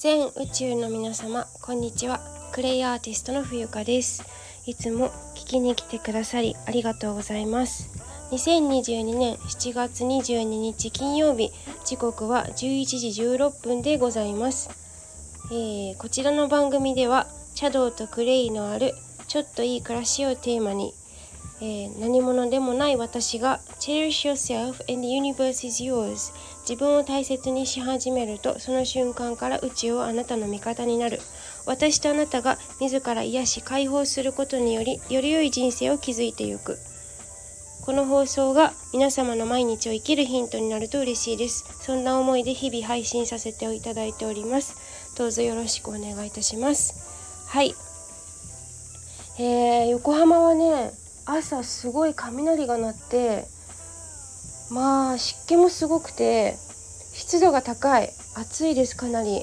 全宇宙の皆様こんにちは。クレイアーティストの冬香です。いつも聞きに来てくださりありがとうございます。2022年7月22日金曜日時刻は11時16分でございます、えー、こちらの番組では茶道とクレイのあるちょっといい暮らしをテーマにえー、何者でもない私が Cherish yourself and the universe is yours 自分を大切にし始めるとその瞬間から宇宙はあなたの味方になる。私とあなたが自ら癒し解放することによりより良い人生を築いてゆく。この放送が皆様の毎日を生きるヒントになると嬉しいです。そんな思いで日々配信させていただいております。どうぞよろしくお願いいたします。はい。えー、横浜はね朝すごい雷が鳴ってまあ湿気もすごくて湿度が高い。暑いですかなり。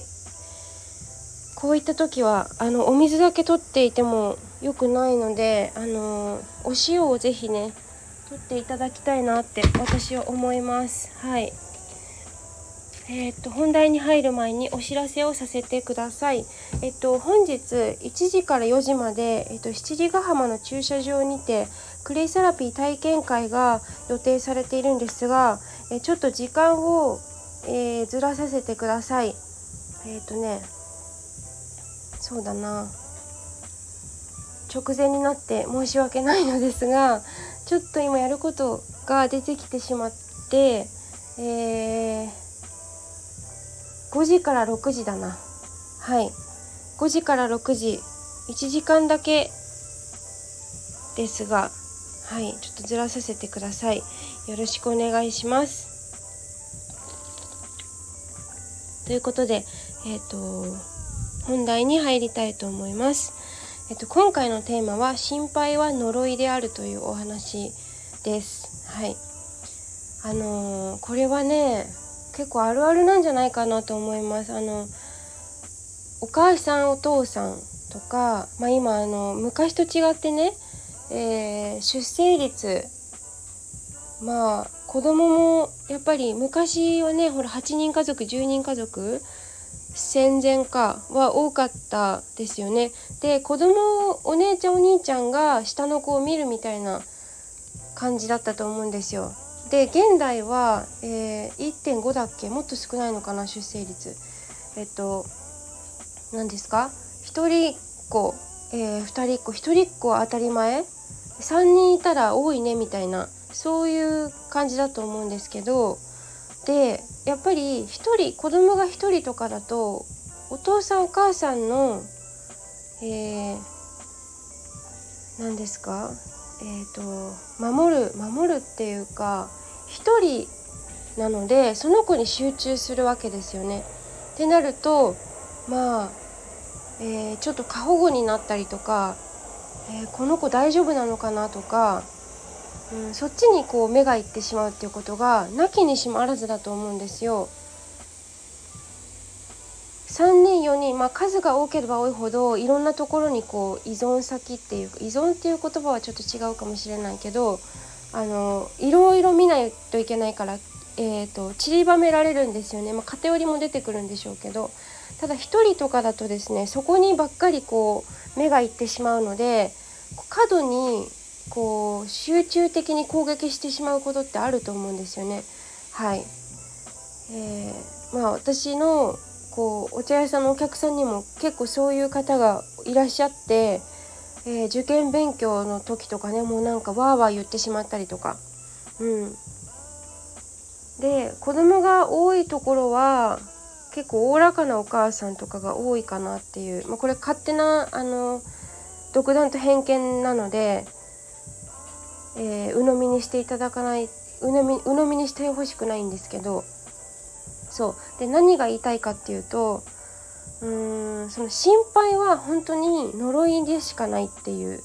こういった時はあのお水だけ取っていても良くないのであのお塩をぜひね取っていただきたいなって私は思います。はい。えー、っと本題に入る前にお知らせをさせてください。えっと本日1時から4時まで、えっと、七里ヶ浜の駐車場にてクレイセラピー体験会が予定されているんですが、えちょっと時間を、えー、ずらさせてください。えっとねそうだな直前になって申し訳ないのですがちょっと今やることが出てきてしまって、えー5時から6時だな。はい。5時から6時。1時間だけですが。はい。ちょっとずらさせてください。よろしくお願いします。ということでえっ、ー、と本題に入りたいと思います。えっと、今回のテーマは「心配は呪いである」というお話です。はい、あのー、これはね結構あるあるなんじゃないかなと思います。あのお母さんお父さんとか、まあ、今あの昔と違ってね、えー、出生率まあ子供もやっぱり昔はねほら8人家族10人家族戦前かは多かったですよね。で子供お姉ちゃんお兄ちゃんが下の子を見るみたいな感じだったと思うんですよ。で現代は、えー、1.5だっけ？もっと少ないのかな出生率。えっと何ですか？1人っ子、えー、2人っ子。1人っ子は当たり前？3人いたら多いねみたいなそういう感じだと思うんですけどでやっぱり1人子供が1人とかだとお父さんお母さんのえー、何ですか？えーと、守る守るっていうか1人なのでその子に集中するわけですよね。ってなるとまあ、えー、ちょっと過保護になったりとか、えー、この子大丈夫なのかなとか、うん、そっちにこう目がいってしまうっていうことがなきにしもあらずだと思うんですよ。3人4人、まあ、数が多ければ多いほどいろんなところにこう依存先っていうか依存っていう言葉はちょっと違うかもしれないけどあのいろいろ見ないといけないから、えーと、散りばめられるんですよね、まあ、偏りも出てくるんでしょうけどただ1人とかだとですねそこにばっかりこう目がいってしまうので過度にこう集中的に攻撃してしまうことってあると思うんですよね。はい、えー、まあ私のこうお茶屋さんのお客さんにも結構そういう方がいらっしゃって、えー、受験勉強の時とかねもうなんかわーわー言ってしまったりとか。うん、で子供が多いところは結構おおらかなお母さんとかが多いかなっていう、まあ、これ勝手なあの独断と偏見なので、えー、鵜呑みにしていただかない鵜呑み鵜呑みにしてほしくないんですけど。そう。で何が言いたいかっていうとうーんその心配は本当に呪いでしかないっていう。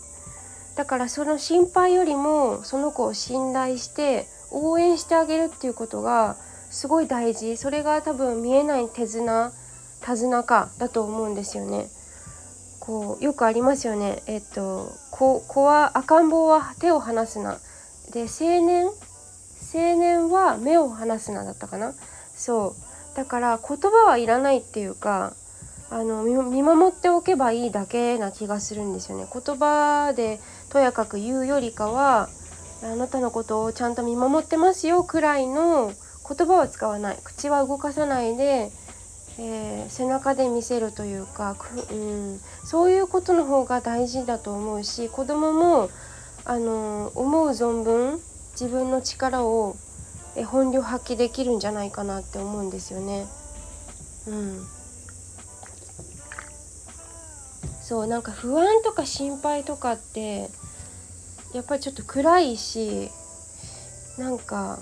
だからその心配よりもその子を信頼して応援してあげるっていうことがすごい大事。それが多分見えない手綱手綱かだと思うんですよね。こうよくありますよね。えっと子子は赤ん坊は手を離すな。で青年青年は目を離すなだったかな。そう。だから言葉はいらないっていうかあの見守っておけばいいだけな気がするんですよね。言葉でとやかく言うよりかはあなたのことをちゃんと見守ってますよくらいの言葉は使わない。口は動かさないで、えー、背中で見せるというか、うん、そういうことの方が大事だと思うし子供もあの思う存分自分の力を本領発揮できるんじゃないかなって思うんですよね。うんそうなんか不安とか心配とかってやっぱりちょっと暗いしなんか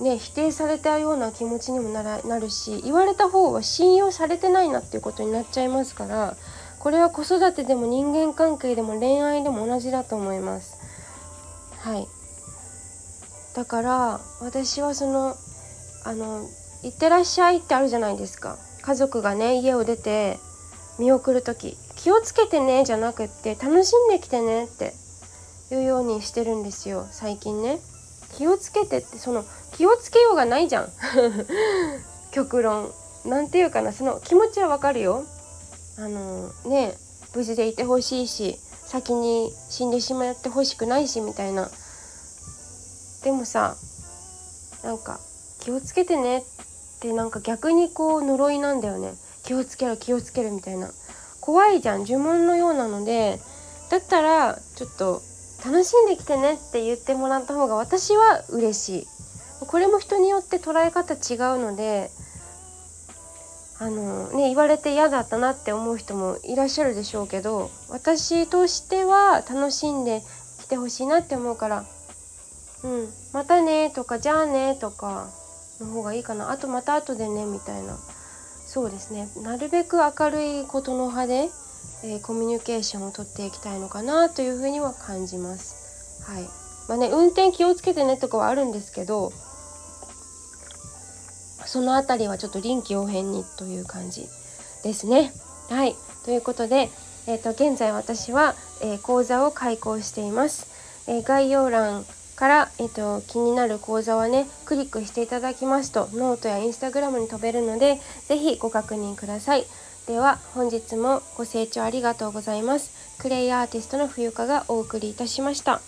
ね否定されたような気持ちにもならなるし言われた方は信用されてないなっていうことになっちゃいますからこれは子育てでも人間関係でも恋愛でも同じだと思います。はいだから私はそのあの「いってらっしゃい」ってあるじゃないですか。家族がね家を出て見送る時気をつけてねじゃなくって楽しんできてねっていうようにしてるんですよ最近ね。気をつけてってその気をつけようがないじゃん。極論。なんていうかなその気持ちはわかるよ。あのね無事でいてほしいし先に死んでしまってほしくないしみたいな。でもさなんか気をつけてねってなんか逆にこう呪いなんだよね。気をつけろ気をつけるみたいな。怖いじゃん呪文のようなので。だったらちょっと楽しんできてねって言ってもらった方が私は嬉しい。これも人によって捉え方違うのであのね言われて嫌だったなって思う人もいらっしゃるでしょうけど私としては楽しんできてほしいなって思うから「うんまたね」とか「じゃあね」とかの方がいいかなあとまた後でねみたいなそうですねなるべく明るいことの葉で、えー、コミュニケーションをとっていきたいのかなというふうには感じます。はいまあね、運転気をつけてねとかはあるんですけどその辺りはちょっと臨機応変にという感じですね。はいということで、えーと、現在私は、えー、講座を開講しています。えー、概要欄から、えっと、気になる講座はねクリックしていただきますとノートやインスタグラムに飛べるので是非ご確認ください。では本日もご清聴ありがとうございます。クレイアーティストの冬香がお送りいたしました。